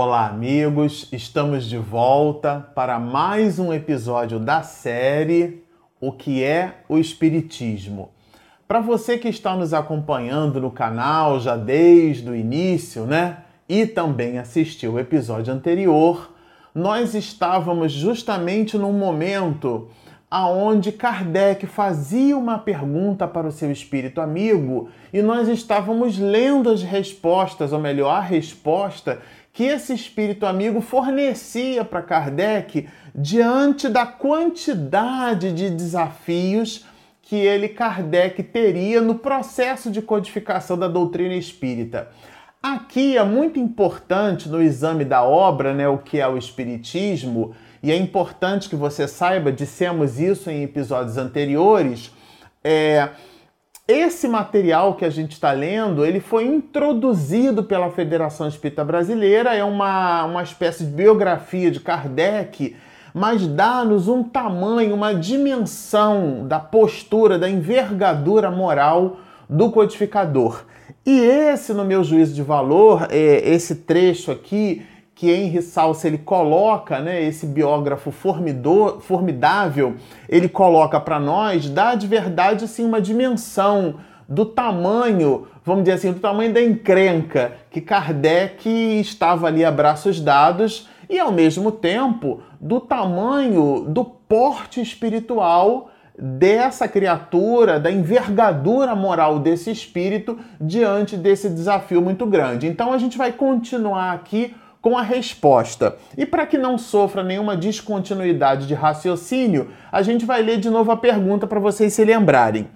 Olá, amigos! Estamos de volta para mais um episódio da série O que é o Espiritismo. Para você que está nos acompanhando no canal já desde o início, né? E também assistiu o episódio anterior, nós estávamos justamente num momento aonde Kardec fazia uma pergunta para o seu espírito amigo e nós estávamos lendo as respostas, ou melhor, a resposta que esse espírito amigo fornecia para Kardec diante da quantidade de desafios que ele, Kardec, teria no processo de codificação da doutrina espírita. Aqui é muito importante no exame da obra, né, o que é o espiritismo, e é importante que você saiba, dissemos isso em episódios anteriores, é, esse material que a gente está lendo, ele foi introduzido pela Federação Espírita Brasileira, é uma, uma espécie de biografia de Kardec, mas dá-nos um tamanho, uma dimensão da postura, da envergadura moral do codificador. E esse, no meu juízo de valor, é, esse trecho aqui, que Henry Salsa ele coloca, né, esse biógrafo formidor, formidável, ele coloca para nós, dá de verdade assim uma dimensão do tamanho, vamos dizer assim, do tamanho da encrenca que Kardec estava ali a braços dados e ao mesmo tempo do tamanho do porte espiritual dessa criatura, da envergadura moral desse espírito diante desse desafio muito grande. Então a gente vai continuar aqui com a resposta. E para que não sofra nenhuma descontinuidade de raciocínio, a gente vai ler de novo a pergunta para vocês se lembrarem.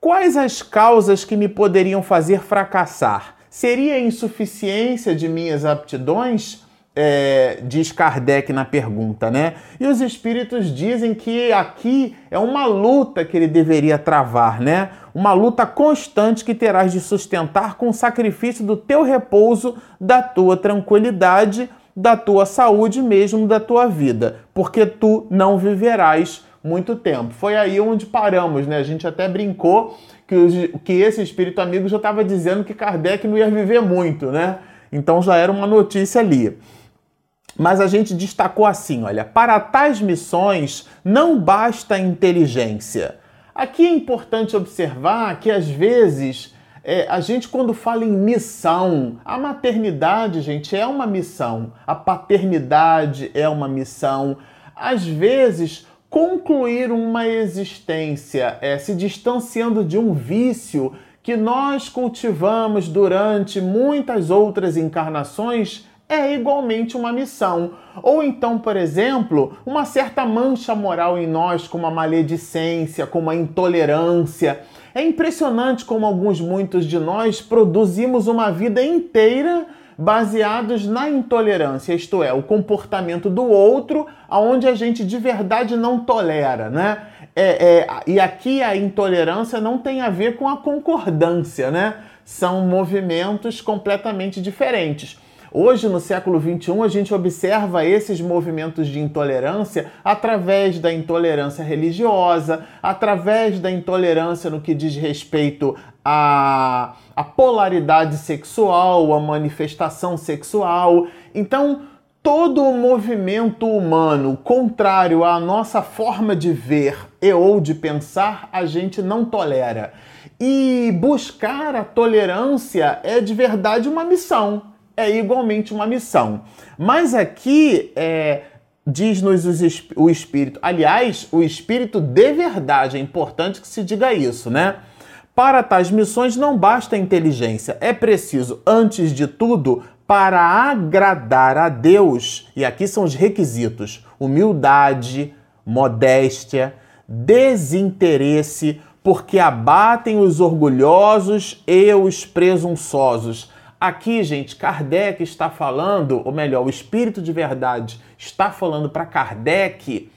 Quais as causas que me poderiam fazer fracassar? Seria a insuficiência de minhas aptidões? É, diz Kardec na pergunta, né? E os espíritos dizem que aqui é uma luta que ele deveria travar, né? Uma luta constante que terás de sustentar com o sacrifício do teu repouso, da tua tranquilidade, da tua saúde mesmo, da tua vida, porque tu não viverás muito tempo. Foi aí onde paramos, né? A gente até brincou que, os, que esse espírito amigo já estava dizendo que Kardec não ia viver muito, né? Então já era uma notícia ali. Mas a gente destacou assim: olha, para tais missões não basta inteligência. Aqui é importante observar que às vezes é, a gente, quando fala em missão, a maternidade, gente, é uma missão, a paternidade é uma missão. Às vezes, concluir uma existência é, se distanciando de um vício que nós cultivamos durante muitas outras encarnações é igualmente uma missão. Ou então, por exemplo, uma certa mancha moral em nós, como a maledicência, como a intolerância. É impressionante como alguns, muitos de nós produzimos uma vida inteira baseados na intolerância, isto é, o comportamento do outro, aonde a gente de verdade não tolera, né? É, é, e aqui a intolerância não tem a ver com a concordância, né? São movimentos completamente diferentes. Hoje, no século XXI, a gente observa esses movimentos de intolerância através da intolerância religiosa, através da intolerância no que diz respeito à, à polaridade sexual, à manifestação sexual. Então, todo o movimento humano contrário à nossa forma de ver e ou de pensar, a gente não tolera. E buscar a tolerância é de verdade uma missão é igualmente uma missão. Mas aqui é, diz-nos o Espírito, aliás, o Espírito de verdade, é importante que se diga isso, né? Para tais missões não basta inteligência, é preciso, antes de tudo, para agradar a Deus, e aqui são os requisitos: humildade, modéstia, desinteresse, porque abatem os orgulhosos e os presunçosos Aqui, gente, Kardec está falando, ou melhor, o espírito de verdade está falando para Kardec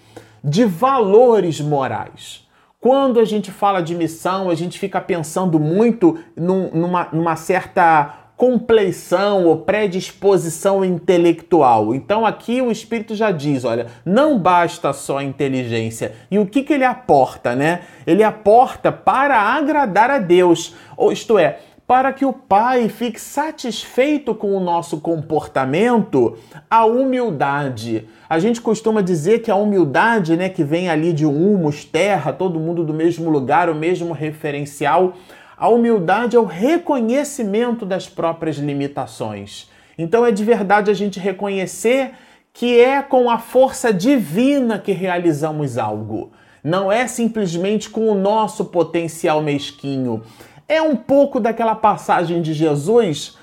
de valores morais. Quando a gente fala de missão, a gente fica pensando muito num, numa, numa certa compleição ou predisposição intelectual. Então aqui o espírito já diz, olha, não basta só a inteligência. E o que, que ele aporta, né? Ele aporta para agradar a Deus, ou isto é, para que o Pai fique satisfeito com o nosso comportamento, a humildade. A gente costuma dizer que a humildade, né, que vem ali de humus, terra, todo mundo do mesmo lugar, o mesmo referencial, a humildade é o reconhecimento das próprias limitações. Então é de verdade a gente reconhecer que é com a força divina que realizamos algo. Não é simplesmente com o nosso potencial mesquinho. É um pouco daquela passagem de Jesus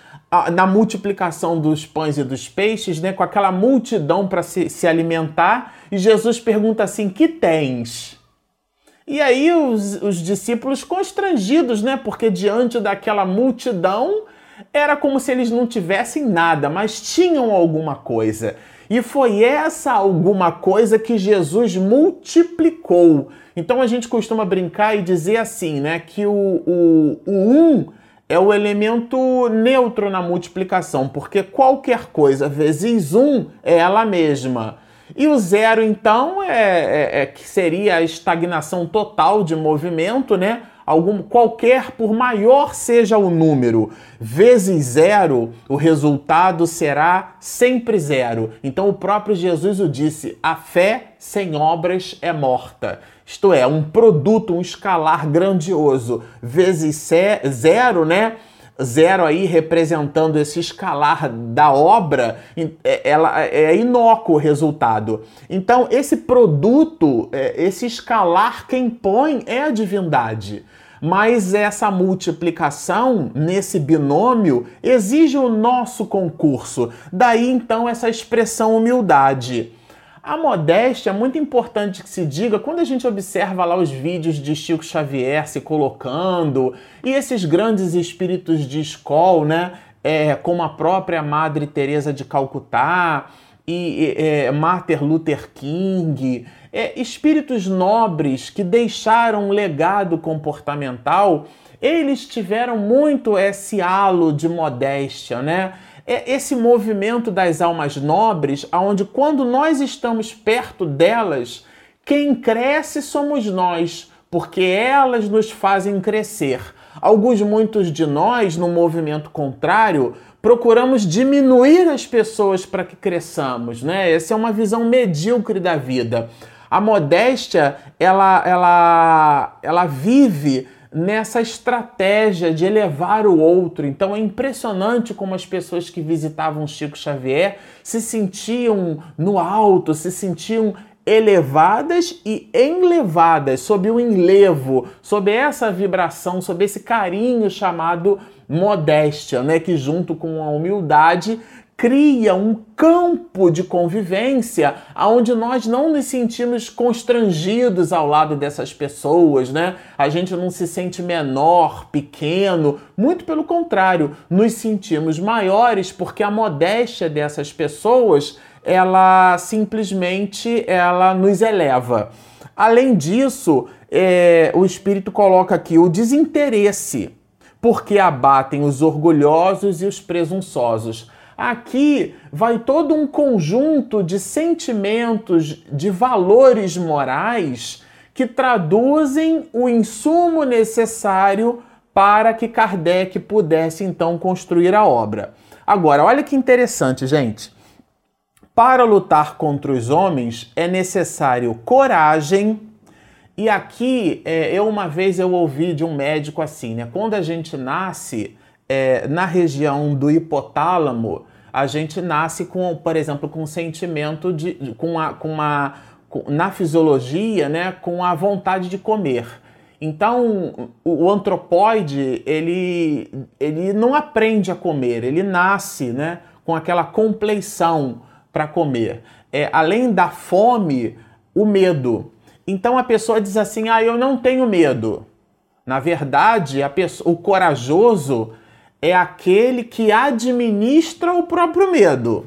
na multiplicação dos pães e dos peixes, né, com aquela multidão para se, se alimentar, e Jesus pergunta assim: Que tens? E aí os, os discípulos constrangidos, né, porque diante daquela multidão era como se eles não tivessem nada, mas tinham alguma coisa. E foi essa alguma coisa que Jesus multiplicou. Então a gente costuma brincar e dizer assim, né? Que o, o, o um é o elemento neutro na multiplicação, porque qualquer coisa vezes um é ela mesma. E o zero, então, é, é, é que seria a estagnação total de movimento, né? Algum qualquer, por maior seja o número, vezes zero, o resultado será sempre zero. Então o próprio Jesus o disse: a fé sem obras é morta. Isto é, um produto, um escalar grandioso, vezes zero, né? Zero aí representando esse escalar da obra, é, ela é inócuo o resultado. Então, esse produto, é, esse escalar, quem põe é a divindade. Mas essa multiplicação nesse binômio exige o nosso concurso. Daí então essa expressão humildade. A modéstia é muito importante que se diga quando a gente observa lá os vídeos de Chico Xavier se colocando e esses grandes espíritos de escola, né? É, como a própria Madre Teresa de Calcutá e é, Martin Luther King, é, espíritos nobres que deixaram um legado comportamental, eles tiveram muito esse halo de modéstia, né? É esse movimento das almas nobres, aonde quando nós estamos perto delas, quem cresce somos nós, porque elas nos fazem crescer. Alguns, muitos de nós, no movimento contrário, procuramos diminuir as pessoas para que cresçamos, né? Essa é uma visão medíocre da vida. A modéstia, ela, ela, ela vive nessa estratégia de elevar o outro. Então é impressionante como as pessoas que visitavam Chico Xavier se sentiam no alto, se sentiam elevadas e enlevadas, sob o enlevo, sob essa vibração, sob esse carinho chamado modéstia, né, que junto com a humildade cria um campo de convivência onde nós não nos sentimos constrangidos ao lado dessas pessoas, né? A gente não se sente menor, pequeno, muito pelo contrário, nos sentimos maiores porque a modéstia dessas pessoas, ela simplesmente ela nos eleva. Além disso, é, o Espírito coloca aqui o desinteresse, porque abatem os orgulhosos e os presunçosos Aqui vai todo um conjunto de sentimentos, de valores morais que traduzem o insumo necessário para que Kardec pudesse então construir a obra. Agora, olha que interessante, gente. Para lutar contra os homens é necessário coragem. E aqui, é, eu uma vez eu ouvi de um médico assim, né? Quando a gente nasce é, na região do hipotálamo, a gente nasce com, por exemplo, com um sentimento de, com, a, com uma, com, na fisiologia, né, com a vontade de comer. Então, o, antropóide, ele, ele não aprende a comer, ele nasce, né, com aquela compleição para comer. É, além da fome, o medo. Então a pessoa diz assim: "Ah, eu não tenho medo". Na verdade, pessoa, o corajoso é aquele que administra o próprio medo.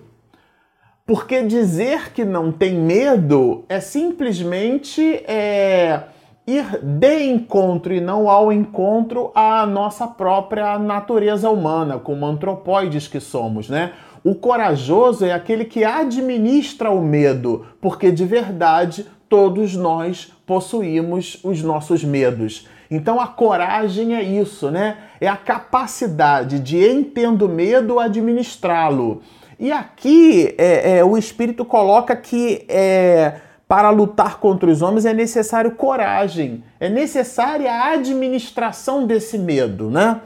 Porque dizer que não tem medo é simplesmente é, ir de encontro e não ao encontro à nossa própria natureza humana, como antropóides que somos, né? O corajoso é aquele que administra o medo, porque de verdade todos nós possuímos os nossos medos. Então a coragem é isso, né? É a capacidade de entender o medo, administrá-lo. E aqui é, é, o Espírito coloca que é, para lutar contra os homens é necessário coragem, é necessária a administração desse medo, né?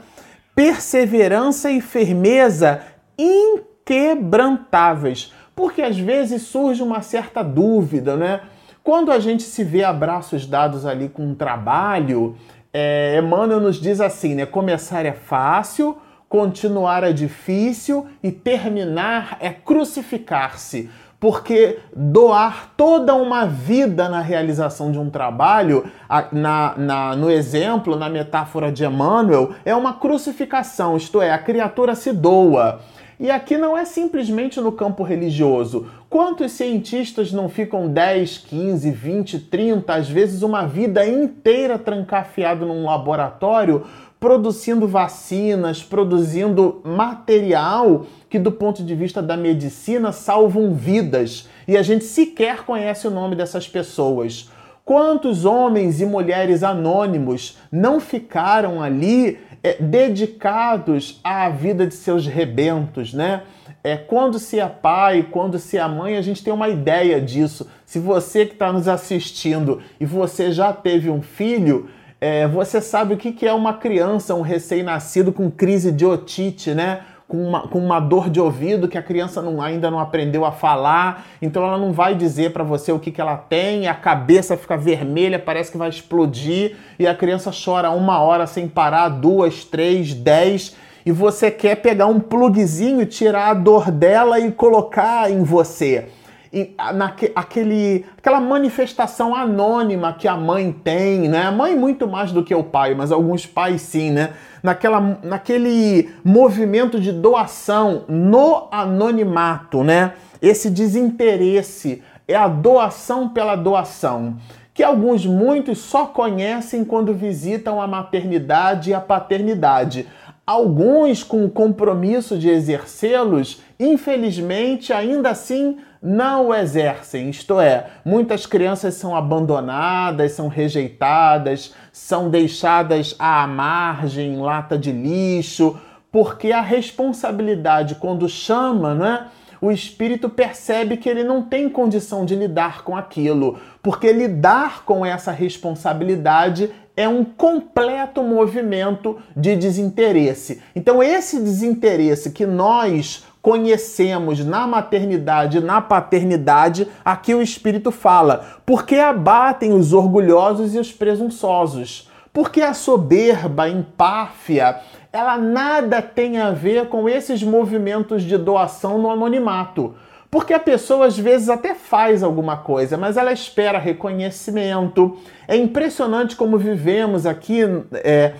Perseverança e firmeza inquebrantáveis, porque às vezes surge uma certa dúvida, né? Quando a gente se vê abraços dados ali com um trabalho, é, Emmanuel nos diz assim, né? Começar é fácil, continuar é difícil e terminar é crucificar-se. Porque doar toda uma vida na realização de um trabalho, na, na, no exemplo, na metáfora de Emmanuel, é uma crucificação, isto é, a criatura se doa. E aqui não é simplesmente no campo religioso. Quantos cientistas não ficam 10, 15, 20, 30, às vezes uma vida inteira trancafiado num laboratório, produzindo vacinas, produzindo material que, do ponto de vista da medicina, salvam vidas. E a gente sequer conhece o nome dessas pessoas. Quantos homens e mulheres anônimos não ficaram ali é, dedicados à vida de seus rebentos, né? É, quando se é pai, quando se é mãe, a gente tem uma ideia disso. Se você que está nos assistindo e você já teve um filho, é, você sabe o que, que é uma criança, um recém-nascido com crise de otite, né? com uma, com uma dor de ouvido que a criança não, ainda não aprendeu a falar, então ela não vai dizer para você o que, que ela tem, a cabeça fica vermelha, parece que vai explodir, e a criança chora uma hora sem parar, duas, três, dez, e você quer pegar um plugzinho, tirar a dor dela e colocar em você naque, aquele, aquela manifestação anônima que a mãe tem, né? A mãe muito mais do que o pai, mas alguns pais sim, né? Naquela, naquele movimento de doação no anonimato, né? Esse desinteresse é a doação pela doação, que alguns muitos só conhecem quando visitam a maternidade e a paternidade. Alguns com o compromisso de exercê-los, infelizmente, ainda assim não o exercem, isto é, muitas crianças são abandonadas, são rejeitadas, são deixadas à margem, em lata de lixo, porque a responsabilidade, quando chama, né, o espírito percebe que ele não tem condição de lidar com aquilo, porque lidar com essa responsabilidade é um completo movimento de desinteresse. Então, esse desinteresse que nós conhecemos na maternidade, na paternidade, aqui o Espírito fala, porque abatem os orgulhosos e os presunçosos. Porque a soberba, a empáfia, ela nada tem a ver com esses movimentos de doação no anonimato. Porque a pessoa às vezes até faz alguma coisa, mas ela espera reconhecimento. É impressionante como vivemos aqui é,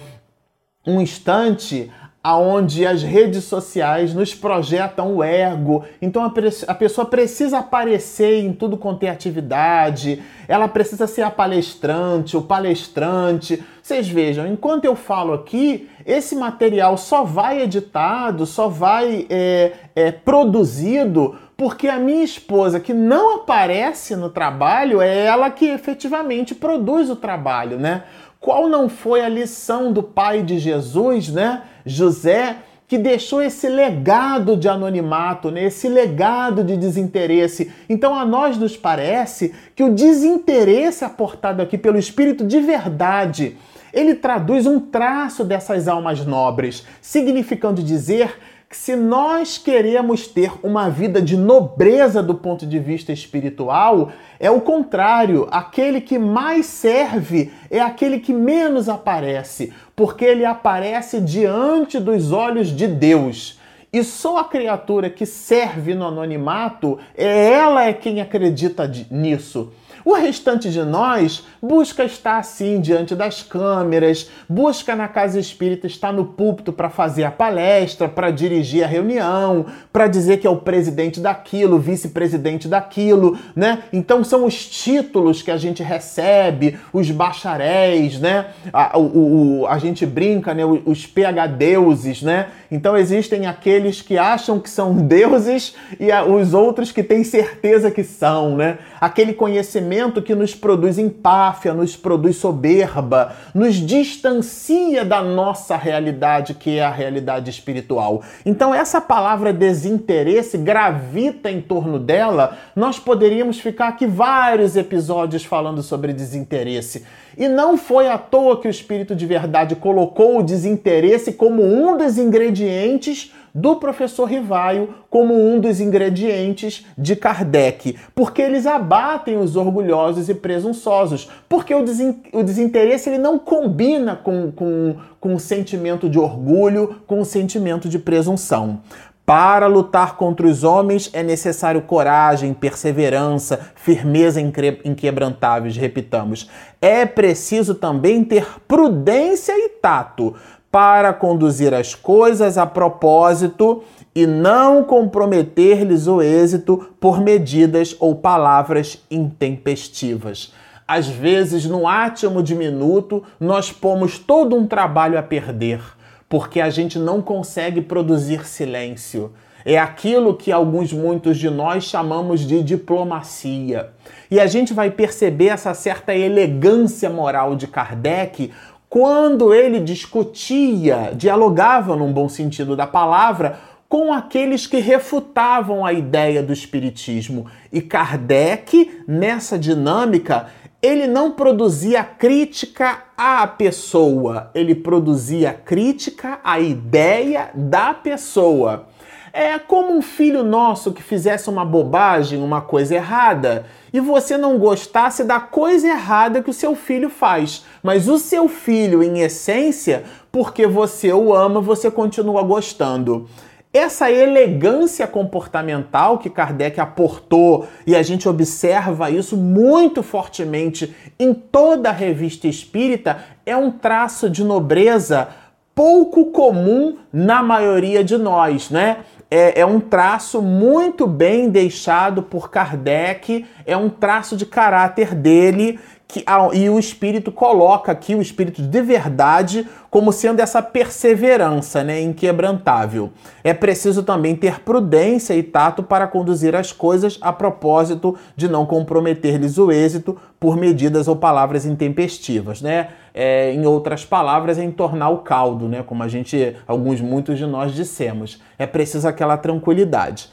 um instante aonde as redes sociais nos projetam o ego. Então a, a, pessoa precisa aparecer em tudo quanto é atividade, ela precisa ser a palestrante, o palestrante. Vocês vejam, enquanto eu falo aqui, esse material só vai editado, só vai é, é, produzido porque a minha esposa, que não aparece no trabalho, é ela que efetivamente produz o trabalho, né? Qual não foi a lição do pai de Jesus, né? José, que deixou esse legado de anonimato, né? esse legado de desinteresse. Então a nós nos parece que o desinteresse aportado aqui pelo Espírito de verdade, ele traduz um traço dessas almas nobres, significando dizer que se nós queremos ter uma vida de nobreza do ponto de vista espiritual, é o contrário, aquele que mais serve é aquele que menos aparece, porque ele aparece diante dos olhos de Deus. E só a criatura que serve no anonimato, é ela é quem acredita nisso. O restante de nós busca estar assim diante das câmeras, busca na casa espírita estar no púlpito para fazer a palestra, para dirigir a reunião, para dizer que é o presidente daquilo, vice-presidente daquilo, né? Então são os títulos que a gente recebe, os bacharéis, né? A, o, o, a gente brinca, né? Os PHDeuses, né? Então existem aqueles que acham que são deuses e os outros que têm certeza que são, né? Aquele conhecimento que nos produz empáfia, nos produz soberba, nos distancia da nossa realidade, que é a realidade espiritual. Então, essa palavra desinteresse gravita em torno dela. Nós poderíamos ficar aqui vários episódios falando sobre desinteresse. E não foi à toa que o Espírito de Verdade colocou o desinteresse como um dos ingredientes do professor Rivaio, como um dos ingredientes de Kardec, porque eles abatem os orgulhosos e presunçosos, porque o, o desinteresse ele não combina com, com, com o sentimento de orgulho, com o sentimento de presunção. Para lutar contra os homens é necessário coragem, perseverança, firmeza inquebrantáveis, repitamos. É preciso também ter prudência e tato para conduzir as coisas a propósito e não comprometer-lhes o êxito por medidas ou palavras intempestivas. Às vezes, no átimo diminuto, nós pomos todo um trabalho a perder porque a gente não consegue produzir silêncio. É aquilo que alguns, muitos de nós chamamos de diplomacia. E a gente vai perceber essa certa elegância moral de Kardec quando ele discutia, dialogava num bom sentido da palavra, com aqueles que refutavam a ideia do espiritismo. E Kardec, nessa dinâmica, ele não produzia crítica à pessoa, ele produzia crítica à ideia da pessoa. É como um filho nosso que fizesse uma bobagem, uma coisa errada, e você não gostasse da coisa errada que o seu filho faz, mas o seu filho, em essência, porque você o ama, você continua gostando. Essa elegância comportamental que Kardec aportou, e a gente observa isso muito fortemente em toda a revista espírita, é um traço de nobreza pouco comum na maioria de nós, né? É, é, um traço muito bem deixado por Kardec, é um traço de caráter dele que, e o espírito coloca aqui o espírito de verdade como sendo essa perseverança, né, inquebrantável. É preciso também ter prudência e tato para conduzir as coisas a propósito de não comprometer-lhes o êxito por medidas ou palavras intempestivas, né? É, em outras palavras, é entornar o caldo, né? Como a gente, alguns, muitos de nós dissemos. É preciso aquela tranquilidade.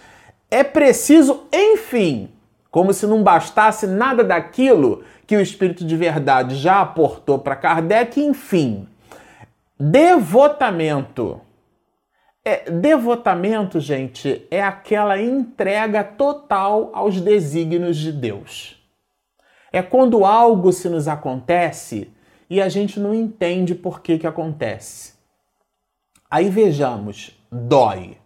É preciso, enfim, como se não bastasse nada daquilo que o Espírito de Verdade já aportou para Kardec, enfim. Devotamento. É, devotamento, gente, é aquela entrega total aos desígnios de Deus. É quando algo se nos acontece e a gente não entende por que, que acontece. Aí vejamos, dói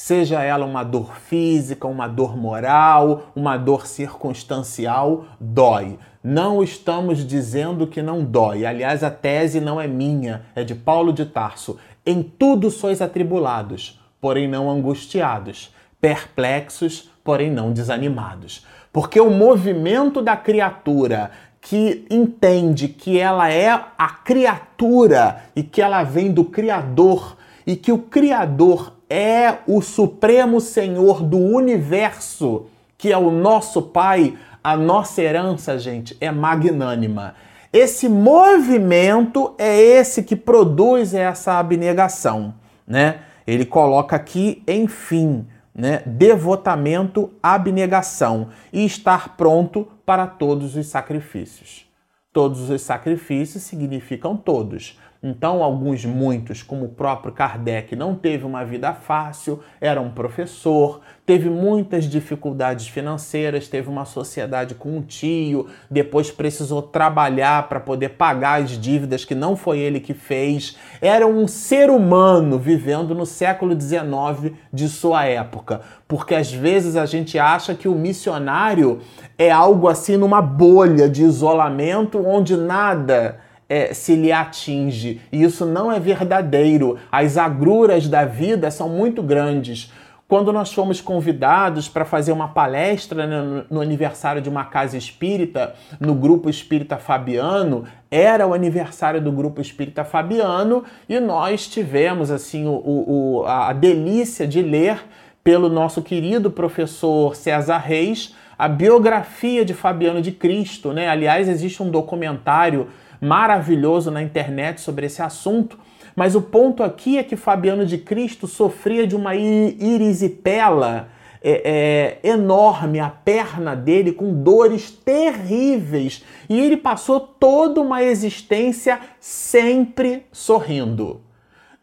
seja ela uma dor física, uma dor moral, uma dor circunstancial, dói. Não estamos dizendo que não dói. Aliás, a tese não é minha, é de Paulo de Tarso. Em tudo sois atribulados, porém não angustiados, perplexos, porém não desanimados. Porque o movimento da criatura que entende que ela é a criatura e que ela vem do Criador e que o Criador é o Supremo Senhor do universo, que é o nosso Pai, a nossa herança, gente, é magnânima. Esse movimento é esse que produz essa abnegação, né? Ele coloca aqui, enfim, né? Devotamento, abnegação e estar pronto para todos os sacrifícios. Todos os sacrifícios significam todos. Então, alguns, muitos, como o próprio Kardec, não teve uma vida fácil, era um professor, teve muitas dificuldades financeiras, teve uma sociedade com um tio, depois precisou trabalhar para poder pagar as dívidas que não foi ele que fez. Era um ser humano vivendo no século XIX de sua época, porque às vezes a gente acha que o missionário é algo assim numa bolha de isolamento onde nada é, se lhe atinge. E isso não é verdadeiro. As agruras da vida são muito grandes. quando nós fomos convidados para fazer uma palestra né, no aniversário de uma casa espírita, no grupo espírita Fabiano, era o aniversário do grupo espírita Fabiano e nós tivemos assim o, o, a delícia de ler pelo nosso querido professor César Reis a biografia de Fabiano de Cristo, né? Aliás, existe um documentário maravilhoso na internet sobre esse assunto mas o ponto aqui é que Fabiano de Cristo sofria de uma irisipela é, é, enorme, a perna dele com dores terríveis. E ele passou toda uma existência sempre sorrindo.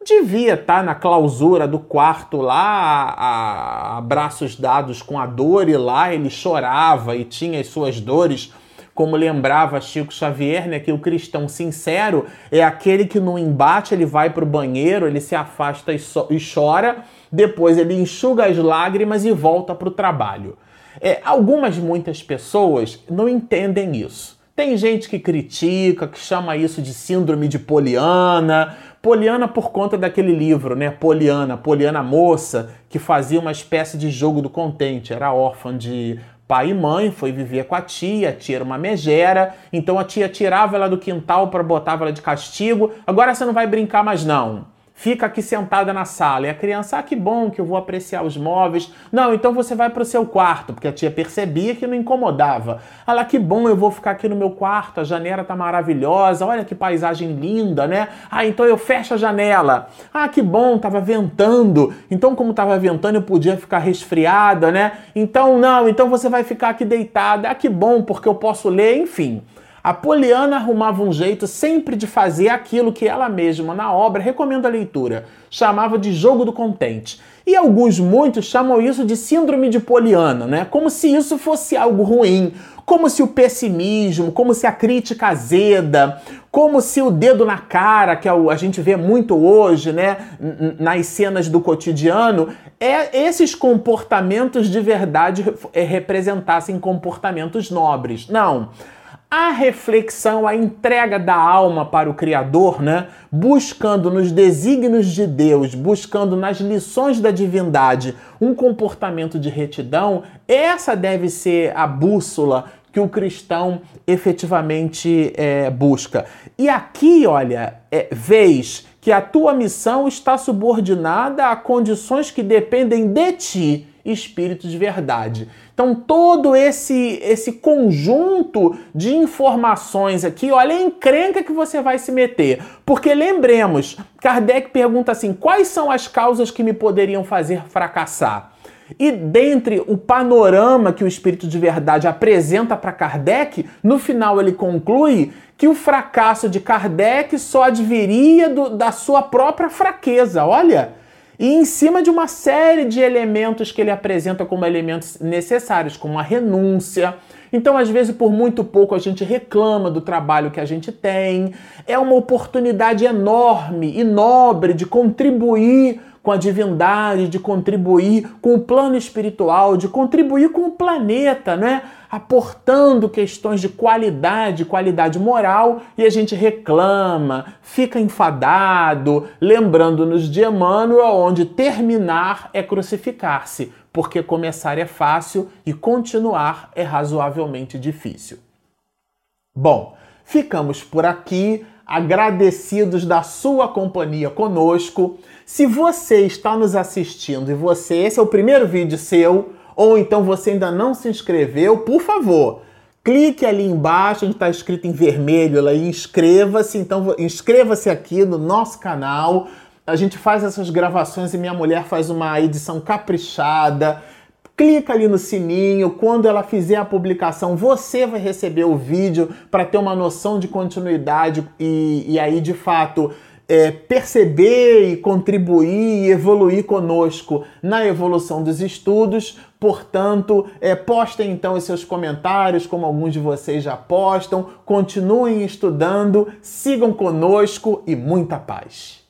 Devia estar na clausura do quarto lá, a, a braços dados com a dor, e lá ele chorava e tinha as suas dores como lembrava Chico Xavier, né, que o cristão sincero é aquele que no embate ele vai para o banheiro, ele se afasta e, so e, chora, depois ele enxuga as lágrimas e volta para o trabalho. É, algumas, muitas pessoas não entendem isso. Tem gente que critica, que chama isso de síndrome de Poliana. Poliana por conta daquele livro, né? Poliana, Poliana moça, que fazia uma espécie de jogo do contente. Era órfã de pai e mãe, foi viver com a tia, a tia era uma megera, então a tia tirava ela do quintal para botava ela de castigo. Agora você não vai brincar mais não fica aqui sentada na sala. E a criança, ah, que bom que eu vou apreciar os móveis. Não, então você vai para o seu quarto, porque a tia percebia que não incomodava. Lá, que bom, eu vou ficar aqui no meu quarto, a janela tá maravilhosa, olha que paisagem linda, né? Ah, então eu fecho a janela. Ah, que bom, tava ventando. Então, como tava ventando, eu podia ficar resfriada, né? Então, não, então você vai ficar aqui deitada. Ah, que bom, porque eu posso ler, enfim. A Poliana arrumava um jeito sempre de fazer aquilo que ela mesma, na obra, recomenda a leitura, chamava de jogo do contente. E alguns, muitos, chamam isso de síndrome de Poliana, né? Como se isso fosse algo ruim, como se o pessimismo, como se a crítica azeda, como se o dedo na cara, que é a gente vê muito hoje, né, nas cenas do cotidiano, é esses comportamentos de verdade representassem comportamentos nobres. Não a reflexão, a entrega da alma para o Criador, né? buscando nos desígnios de Deus, buscando nas lições da divindade um comportamento de retidão, essa deve ser a bússola que o cristão efetivamente é, busca. E aqui, olha, é, vês que a tua missão está subordinada a condições que dependem de ti espírito de verdade. Então, todo esse, esse conjunto de informações aqui, olha a encrenca que você vai se meter. Porque lembremos, Kardec pergunta assim: quais são as causas que me poderiam fazer fracassar? E dentre o panorama que o Espírito de Verdade apresenta para Kardec, no final ele conclui que o fracasso de Kardec só adviria do, da sua própria fraqueza. Olha, e em cima de uma série de elementos que ele apresenta como elementos necessários, como a renúncia. Então, às vezes, por muito pouco a gente reclama do trabalho que a gente tem. É uma oportunidade enorme e nobre de contribuir com a divindade, de contribuir com o plano espiritual, de contribuir com o planeta, né? Aportando questões de qualidade, qualidade moral, e a gente reclama, fica enfadado, lembrando-nos de Emmanuel, onde terminar é crucificar-se, porque começar é fácil e continuar é razoavelmente difícil. Bom, ficamos por aqui agradecidos da sua companhia conosco. Se você está nos assistindo e você, esse é o primeiro vídeo seu, ou então você ainda não se inscreveu, por favor, clique ali embaixo onde está escrito em vermelho lá e inscreva-se. Então, inscreva-se aqui no nosso canal. A gente faz essas gravações e minha mulher faz uma edição caprichada clica ali no sininho. Quando ela fizer a publicação, você vai receber o vídeo para ter uma noção de continuidade e, e aí, de fato, é, perceber e contribuir e evoluir conosco na evolução dos estudos. Portanto, é, postem então os seus comentários, como alguns de vocês já postam. Continuem estudando, sigam conosco e muita paz.